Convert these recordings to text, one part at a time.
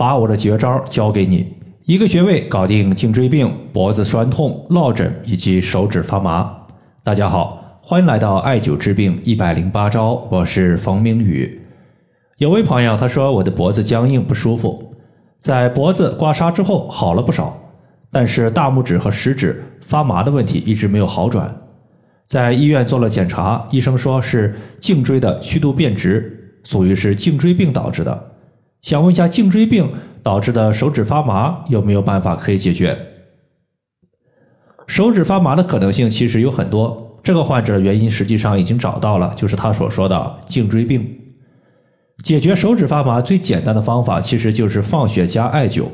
把我的绝招教给你，一个穴位搞定颈椎病、脖子酸痛、落枕以及手指发麻。大家好，欢迎来到艾灸治病一百零八招，我是冯明宇。有位朋友他说我的脖子僵硬不舒服，在脖子刮痧之后好了不少，但是大拇指和食指发麻的问题一直没有好转。在医院做了检查，医生说是颈椎的曲度变直，属于是颈椎病导致的。想问一下，颈椎病导致的手指发麻有没有办法可以解决？手指发麻的可能性其实有很多，这个患者的原因实际上已经找到了，就是他所说的颈椎病。解决手指发麻最简单的方法其实就是放血加艾灸。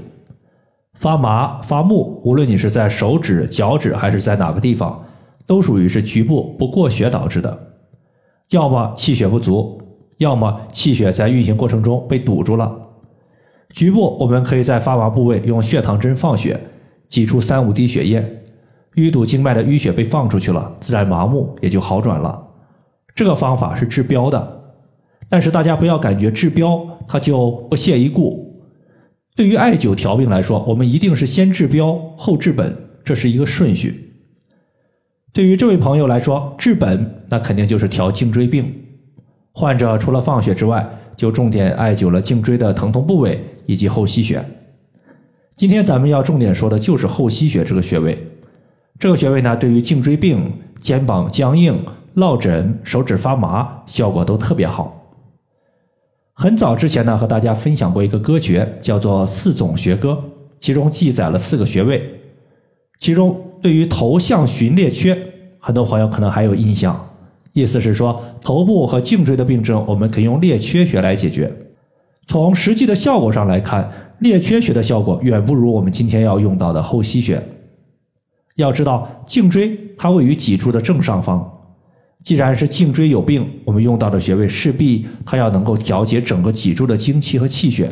发麻发木，无论你是在手指、脚趾还是在哪个地方。都属于是局部不过血导致的，要么气血不足，要么气血在运行过程中被堵住了。局部我们可以在发麻部位用血糖针放血，挤出三五滴血液，淤堵经脉的淤血被放出去了，自然麻木也就好转了。这个方法是治标的，但是大家不要感觉治标它就不屑一顾。对于艾灸调病来说，我们一定是先治标后治本，这是一个顺序。对于这位朋友来说，治本那肯定就是调颈椎病。患者除了放血之外，就重点艾灸了颈椎的疼痛部位以及后溪穴。今天咱们要重点说的就是后溪穴这个穴位。这个穴位呢，对于颈椎病、肩膀僵硬、落枕、手指发麻，效果都特别好。很早之前呢，和大家分享过一个歌诀，叫做四总穴歌，其中记载了四个穴位，其中。对于头项寻列缺，很多朋友可能还有印象，意思是说头部和颈椎的病症，我们可以用列缺穴来解决。从实际的效果上来看，列缺穴的效果远不如我们今天要用到的后溪穴。要知道，颈椎它位于脊柱的正上方，既然是颈椎有病，我们用到的穴位势必它要能够调节整个脊柱的精气和气血，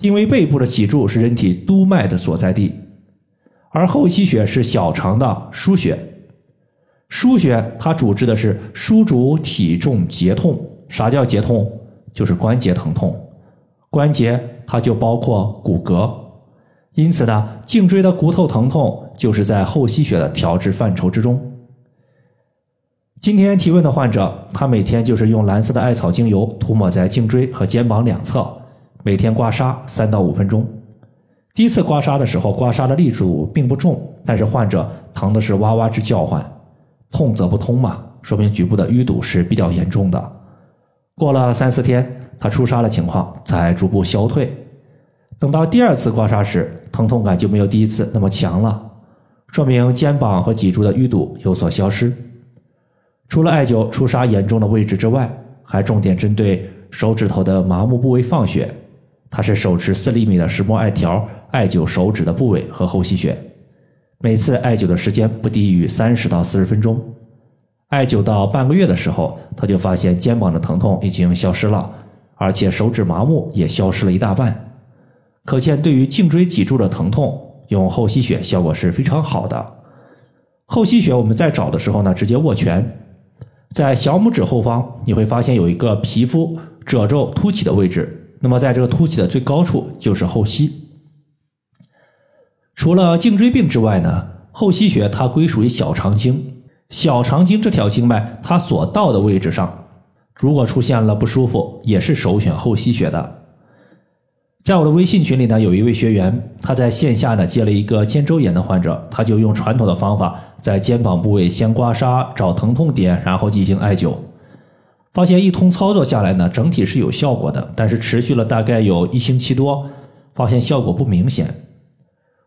因为背部的脊柱是人体督脉的所在地。而后溪穴是小肠的腧穴，腧穴它主治的是枢主体重节痛。啥叫节痛？就是关节疼痛。关节它就包括骨骼，因此呢，颈椎的骨头疼痛就是在后溪穴的调治范畴之中。今天提问的患者，他每天就是用蓝色的艾草精油涂抹在颈椎和肩膀两侧，每天刮痧三到五分钟。第一次刮痧的时候，刮痧的力度并不重，但是患者疼的是哇哇直叫唤，痛则不通嘛，说明局部的淤堵是比较严重的。过了三四天，他出痧的情况才逐步消退。等到第二次刮痧时，疼痛感就没有第一次那么强了，说明肩膀和脊柱的淤堵有所消失。除了艾灸出痧严重的位置之外，还重点针对手指头的麻木部位放血。他是手持四厘米的石墨艾条。艾灸手指的部位和后溪穴，每次艾灸的时间不低于三十到四十分钟。艾灸到半个月的时候，他就发现肩膀的疼痛已经消失了，而且手指麻木也消失了一大半。可见，对于颈椎脊柱的疼痛，用后溪穴效果是非常好的。后溪穴我们在找的时候呢，直接握拳，在小拇指后方，你会发现有一个皮肤褶皱凸起的位置，那么在这个凸起的最高处就是后溪。除了颈椎病之外呢，后溪穴它归属于小肠经。小肠经这条经脉，它所到的位置上，如果出现了不舒服，也是首选后溪穴的。在我的微信群里呢，有一位学员，他在线下呢接了一个肩周炎的患者，他就用传统的方法，在肩膀部位先刮痧，找疼痛点，然后进行艾灸。发现一通操作下来呢，整体是有效果的，但是持续了大概有一星期多，发现效果不明显。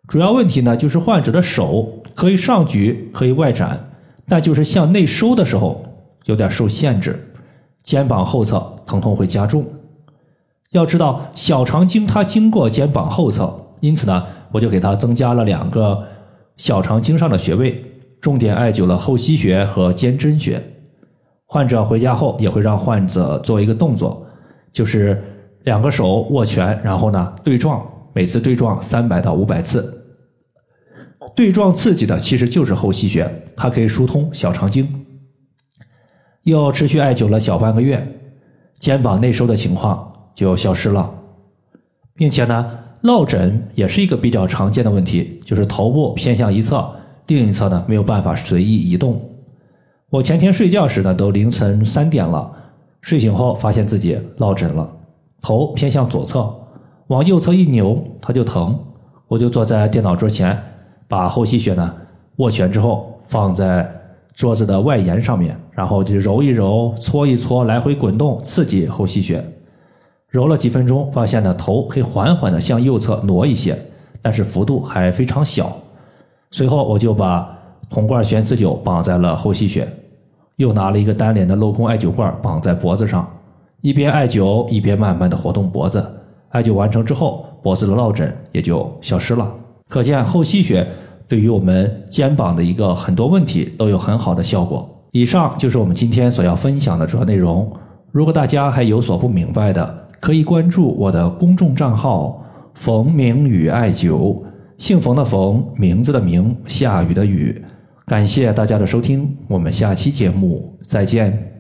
主要问题呢，就是患者的手可以上举，可以外展，但就是向内收的时候有点受限制，肩膀后侧疼痛会加重。要知道，小肠经它经过肩膀后侧，因此呢，我就给他增加了两个小肠经上的穴位，重点艾灸了后溪穴和肩贞穴。患者回家后也会让患者做一个动作，就是两个手握拳，然后呢对撞。每次对撞三百到五百次，对撞刺激的其实就是后溪穴，它可以疏通小肠经。又持续艾灸了小半个月，肩膀内收的情况就消失了。并且呢，落枕也是一个比较常见的问题，就是头部偏向一侧，另一侧呢没有办法随意移动。我前天睡觉时呢，都凌晨三点了，睡醒后发现自己落枕了，头偏向左侧，往右侧一扭它就疼，我就坐在电脑桌前，把后溪穴呢握拳之后放在桌子的外沿上面，然后就揉一揉、搓一搓，来回滚动，刺激后溪穴。揉了几分钟，发现呢头可以缓缓的向右侧挪一些，但是幅度还非常小。随后我就把铜罐悬磁灸绑在了后溪穴，又拿了一个单联的镂空艾灸罐绑在脖子上，一边艾灸一边慢慢的活动脖子。艾灸完成之后，脖子的落枕也就消失了。可见后溪穴对于我们肩膀的一个很多问题都有很好的效果。以上就是我们今天所要分享的主要内容。如果大家还有所不明白的，可以关注我的公众账号“冯明宇艾灸”，姓冯的冯，名字的名，下雨的雨。感谢大家的收听，我们下期节目再见。